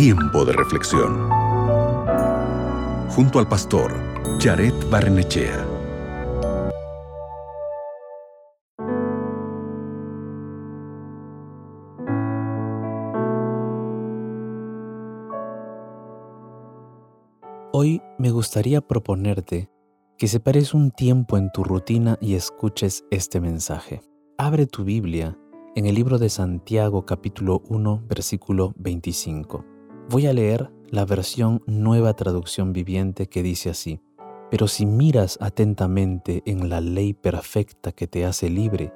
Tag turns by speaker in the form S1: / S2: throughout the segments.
S1: Tiempo de reflexión. Junto al pastor Jared Barnechea.
S2: Hoy me gustaría proponerte que separes un tiempo en tu rutina y escuches este mensaje. Abre tu Biblia en el libro de Santiago capítulo 1 versículo 25. Voy a leer la versión nueva traducción viviente que dice así. Pero si miras atentamente en la ley perfecta que te hace libre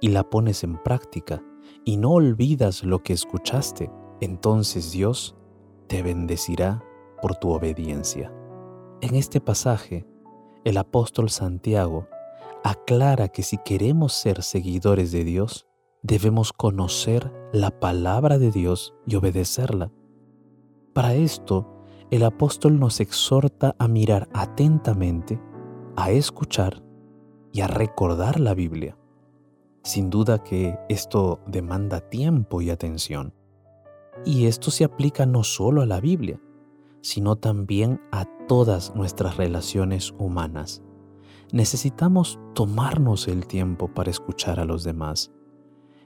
S2: y la pones en práctica y no olvidas lo que escuchaste, entonces Dios te bendecirá por tu obediencia. En este pasaje, el apóstol Santiago aclara que si queremos ser seguidores de Dios, debemos conocer la palabra de Dios y obedecerla. Para esto, el apóstol nos exhorta a mirar atentamente, a escuchar y a recordar la Biblia. Sin duda que esto demanda tiempo y atención. Y esto se aplica no solo a la Biblia, sino también a todas nuestras relaciones humanas. Necesitamos tomarnos el tiempo para escuchar a los demás.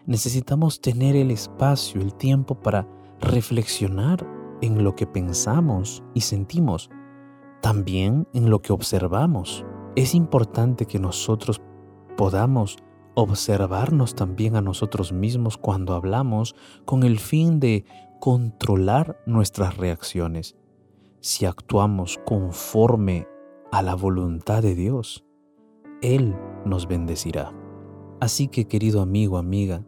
S2: Necesitamos tener el espacio, el tiempo para reflexionar en lo que pensamos y sentimos, también en lo que observamos. Es importante que nosotros podamos observarnos también a nosotros mismos cuando hablamos con el fin de controlar nuestras reacciones si actuamos conforme a la voluntad de Dios, Él nos bendecirá. Así que querido amigo, amiga,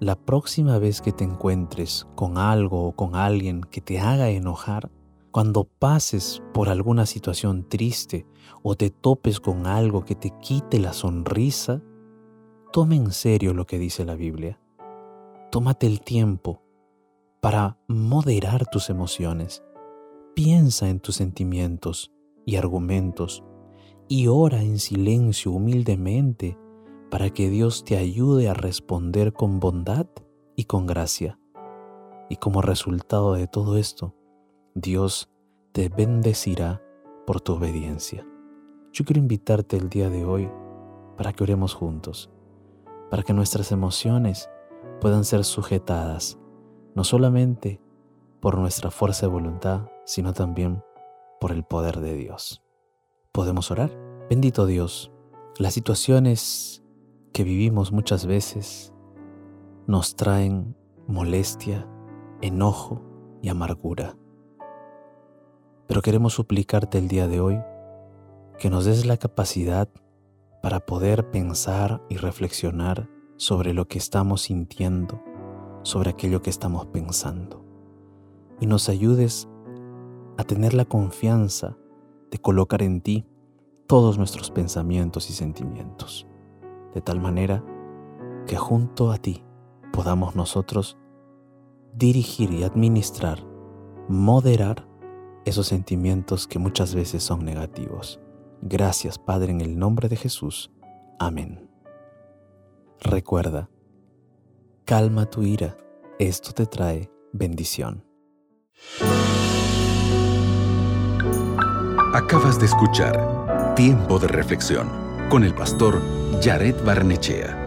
S2: la próxima vez que te encuentres con algo o con alguien que te haga enojar, cuando pases por alguna situación triste o te topes con algo que te quite la sonrisa, tome en serio lo que dice la Biblia. Tómate el tiempo para moderar tus emociones Piensa en tus sentimientos y argumentos y ora en silencio humildemente para que Dios te ayude a responder con bondad y con gracia. Y como resultado de todo esto, Dios te bendecirá por tu obediencia. Yo quiero invitarte el día de hoy para que oremos juntos, para que nuestras emociones puedan ser sujetadas no solamente por nuestra fuerza de voluntad, sino también por el poder de Dios. ¿Podemos orar? Bendito Dios, las situaciones que vivimos muchas veces nos traen molestia, enojo y amargura. Pero queremos suplicarte el día de hoy que nos des la capacidad para poder pensar y reflexionar sobre lo que estamos sintiendo, sobre aquello que estamos pensando. Y nos ayudes a tener la confianza de colocar en ti todos nuestros pensamientos y sentimientos, de tal manera que junto a ti podamos nosotros dirigir y administrar, moderar esos sentimientos que muchas veces son negativos. Gracias Padre en el nombre de Jesús. Amén. Recuerda, calma tu ira, esto te trae bendición.
S1: Acabas de escuchar Tiempo de Reflexión con el pastor Jared Barnechea.